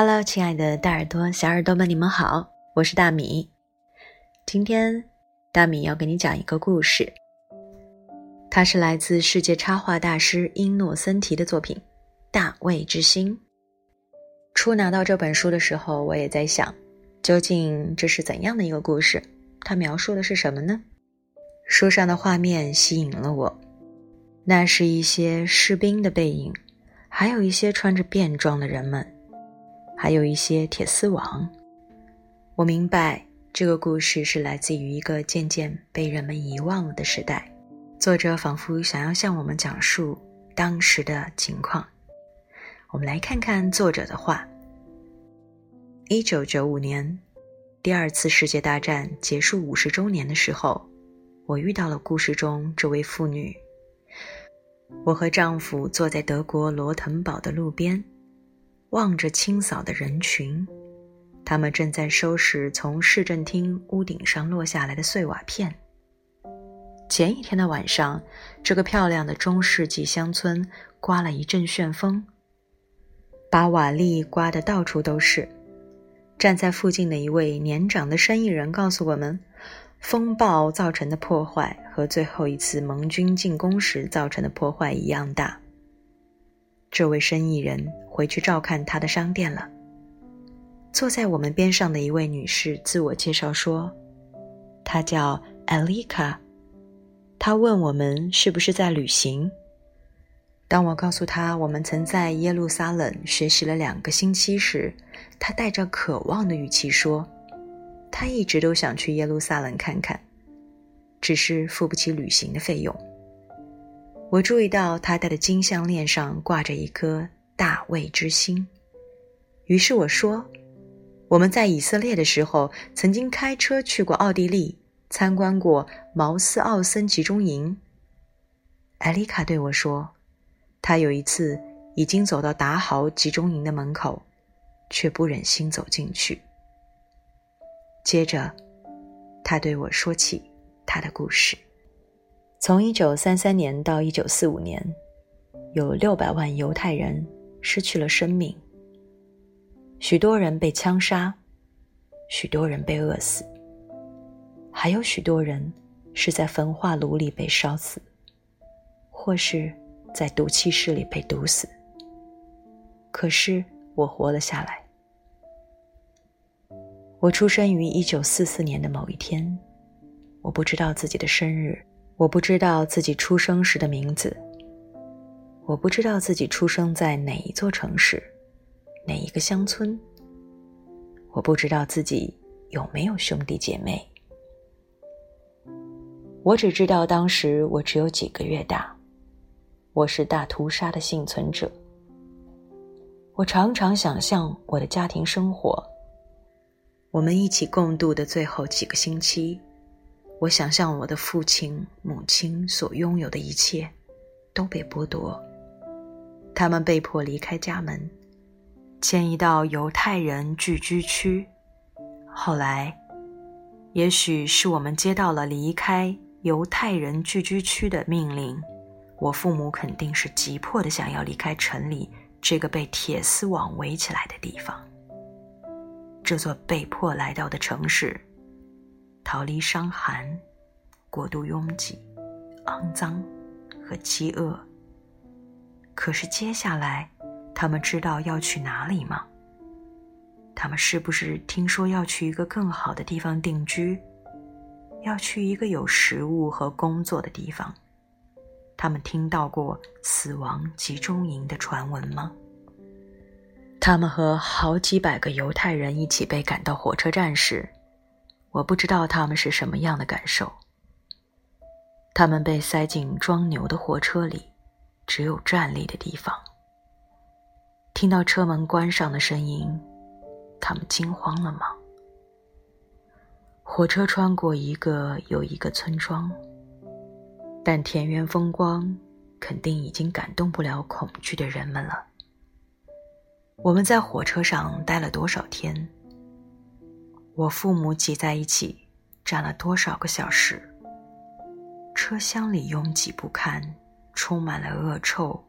Hello，亲爱的大耳朵、小耳朵们，你们好，我是大米。今天大米要给你讲一个故事，它是来自世界插画大师英诺森提的作品《大卫之心》。初拿到这本书的时候，我也在想，究竟这是怎样的一个故事？它描述的是什么呢？书上的画面吸引了我，那是一些士兵的背影，还有一些穿着便装的人们。还有一些铁丝网。我明白这个故事是来自于一个渐渐被人们遗忘的时代。作者仿佛想要向我们讲述当时的情况。我们来看看作者的话：一九九五年，第二次世界大战结束五十周年的时候，我遇到了故事中这位妇女。我和丈夫坐在德国罗滕堡的路边。望着清扫的人群，他们正在收拾从市政厅屋顶上落下来的碎瓦片。前一天的晚上，这个漂亮的中世纪乡村刮了一阵旋风，把瓦砾刮得到处都是。站在附近的一位年长的生意人告诉我们，风暴造成的破坏和最后一次盟军进攻时造成的破坏一样大。这位生意人回去照看他的商店了。坐在我们边上的一位女士自我介绍说：“她叫艾丽卡。”她问我们是不是在旅行。当我告诉她我们曾在耶路撒冷学习了两个星期时，她带着渴望的语气说：“她一直都想去耶路撒冷看看，只是付不起旅行的费用。”我注意到他戴的金项链上挂着一颗大卫之星，于是我说：“我们在以色列的时候，曾经开车去过奥地利，参观过毛斯奥森集中营。”艾丽卡对我说：“她有一次已经走到达豪集中营的门口，却不忍心走进去。”接着，他对我说起他的故事。从一九三三年到一九四五年，有六百万犹太人失去了生命，许多人被枪杀，许多人被饿死，还有许多人是在焚化炉里被烧死，或是在毒气室里被毒死。可是我活了下来。我出生于一九四四年的某一天，我不知道自己的生日。我不知道自己出生时的名字。我不知道自己出生在哪一座城市，哪一个乡村。我不知道自己有没有兄弟姐妹。我只知道当时我只有几个月大。我是大屠杀的幸存者。我常常想象我的家庭生活，我们一起共度的最后几个星期。我想象我的父亲、母亲所拥有的一切都被剥夺，他们被迫离开家门，迁移到犹太人聚居区。后来，也许是我们接到了离开犹太人聚居区的命令，我父母肯定是急迫的想要离开城里这个被铁丝网围起来的地方，这座被迫来到的城市。逃离伤寒、过度拥挤、肮脏和饥饿。可是接下来，他们知道要去哪里吗？他们是不是听说要去一个更好的地方定居？要去一个有食物和工作的地方？他们听到过死亡集中营的传闻吗？他们和好几百个犹太人一起被赶到火车站时。我不知道他们是什么样的感受。他们被塞进装牛的货车里，只有站立的地方。听到车门关上的声音，他们惊慌了吗？火车穿过一个又一个村庄，但田园风光肯定已经感动不了恐惧的人们了。我们在火车上待了多少天？我父母挤在一起，站了多少个小时？车厢里拥挤不堪，充满了恶臭、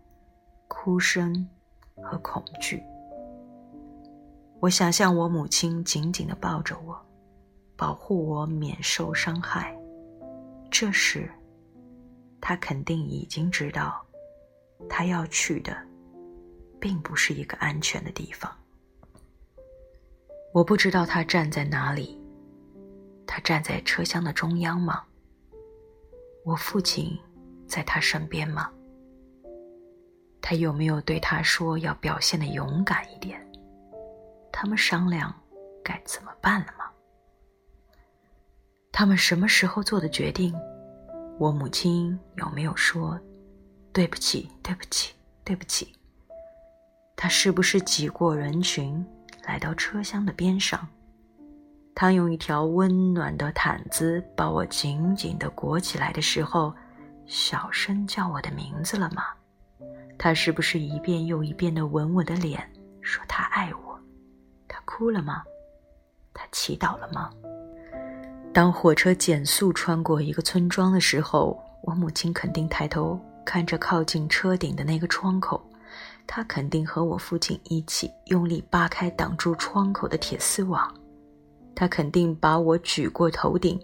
哭声和恐惧。我想象我母亲紧紧的抱着我，保护我免受伤害。这时，她肯定已经知道，她要去的，并不是一个安全的地方。我不知道他站在哪里，他站在车厢的中央吗？我父亲在他身边吗？他有没有对他说要表现的勇敢一点？他们商量该怎么办了吗？他们什么时候做的决定？我母亲有没有说对不起？对不起？对不起？他是不是挤过人群来到车厢的边上？他用一条温暖的毯子把我紧紧的裹起来的时候，小声叫我的名字了吗？他是不是一遍又一遍的吻我的脸，说他爱我？他哭了吗？他祈祷了吗？当火车减速穿过一个村庄的时候，我母亲肯定抬头看着靠近车顶的那个窗口，他肯定和我父亲一起用力扒开挡住窗口的铁丝网。他肯定把我举过头顶，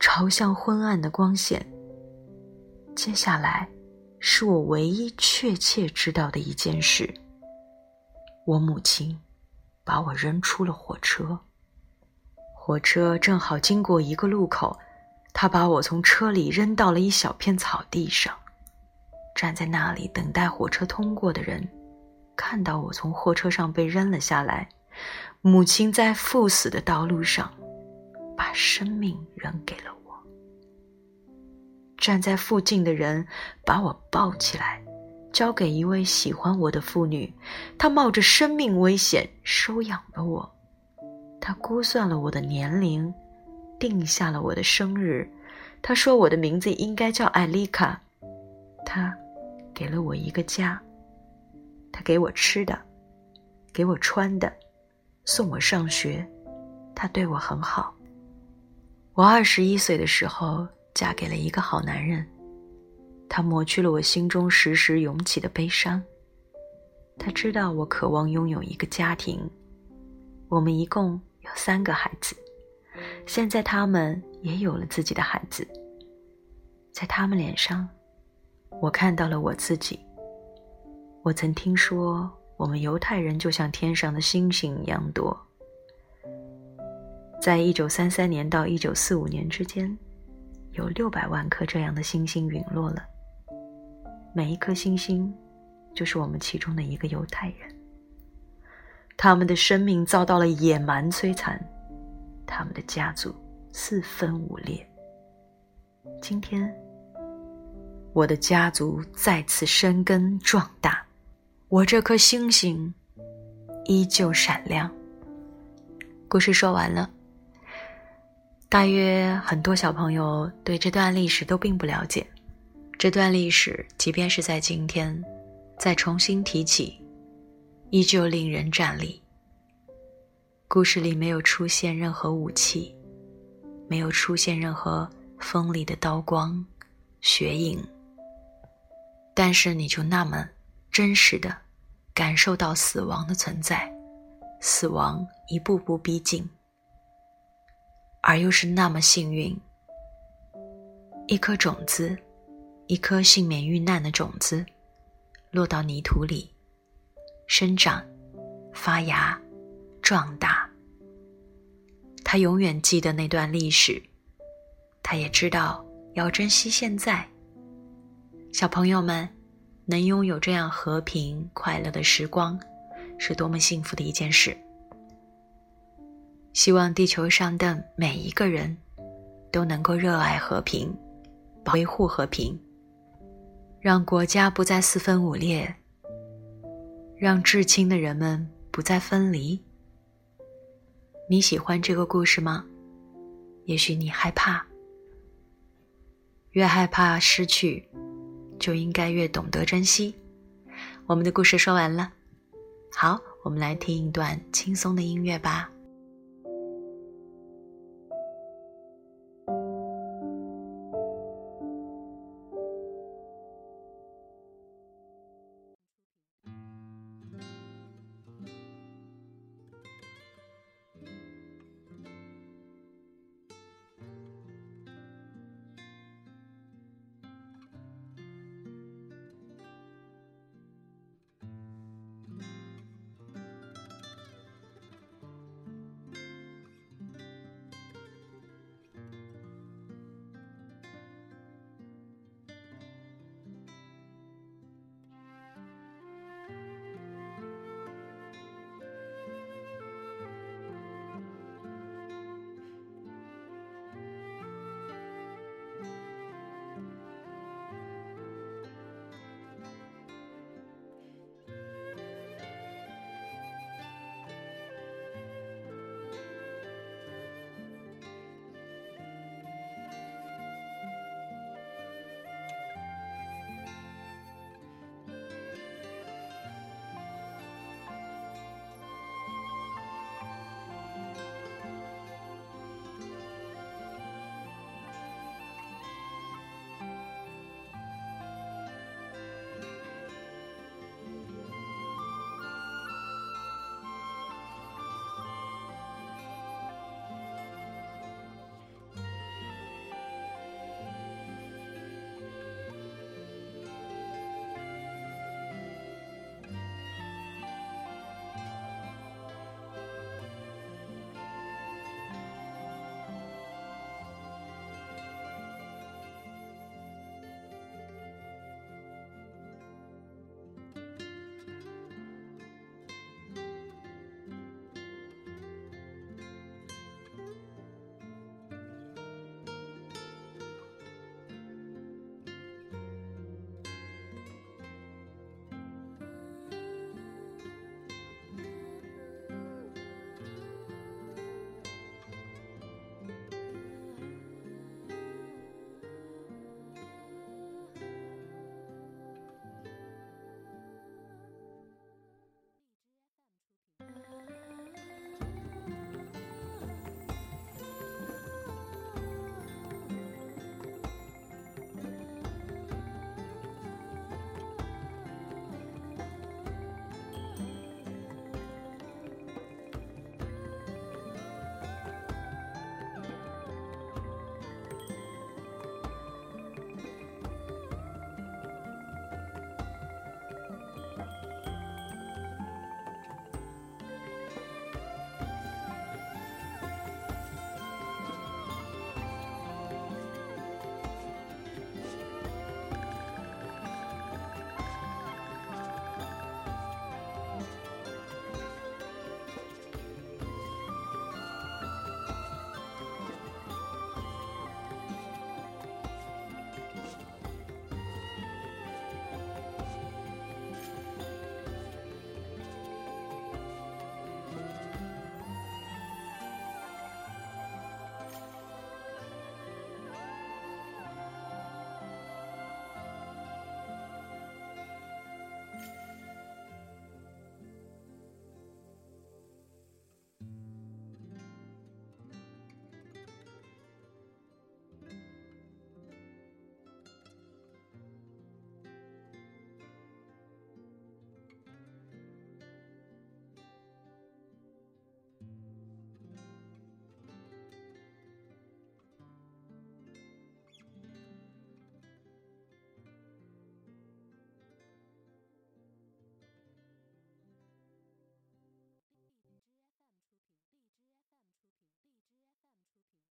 朝向昏暗的光线。接下来，是我唯一确切知道的一件事：我母亲把我扔出了火车。火车正好经过一个路口，他把我从车里扔到了一小片草地上。站在那里等待火车通过的人，看到我从货车上被扔了下来。母亲在赴死的道路上，把生命扔给了我。站在附近的人把我抱起来，交给一位喜欢我的妇女。她冒着生命危险收养了我。她估算了我的年龄，定下了我的生日。她说我的名字应该叫艾丽卡。她给了我一个家。他给我吃的，给我穿的。送我上学，他对我很好。我二十一岁的时候嫁给了一个好男人，他抹去了我心中时时涌起的悲伤。他知道我渴望拥有一个家庭，我们一共有三个孩子，现在他们也有了自己的孩子。在他们脸上，我看到了我自己。我曾听说。我们犹太人就像天上的星星一样多。在一九三三年到一九四五年之间，有六百万颗这样的星星陨落了。每一颗星星，就是我们其中的一个犹太人。他们的生命遭到了野蛮摧残，他们的家族四分五裂。今天，我的家族再次生根壮大。我这颗星星依旧闪亮。故事说完了。大约很多小朋友对这段历史都并不了解。这段历史，即便是在今天，再重新提起，依旧令人颤栗。故事里没有出现任何武器，没有出现任何锋利的刀光、血影，但是你就那么。真实的感受到死亡的存在，死亡一步步逼近，而又是那么幸运。一颗种子，一颗幸免遇难的种子，落到泥土里，生长、发芽、壮大。他永远记得那段历史，他也知道要珍惜现在。小朋友们。能拥有这样和平快乐的时光，是多么幸福的一件事。希望地球上的每一个人都能够热爱和平，维护和平，让国家不再四分五裂，让至亲的人们不再分离。你喜欢这个故事吗？也许你害怕，越害怕失去。就应该越懂得珍惜。我们的故事说完了，好，我们来听一段轻松的音乐吧。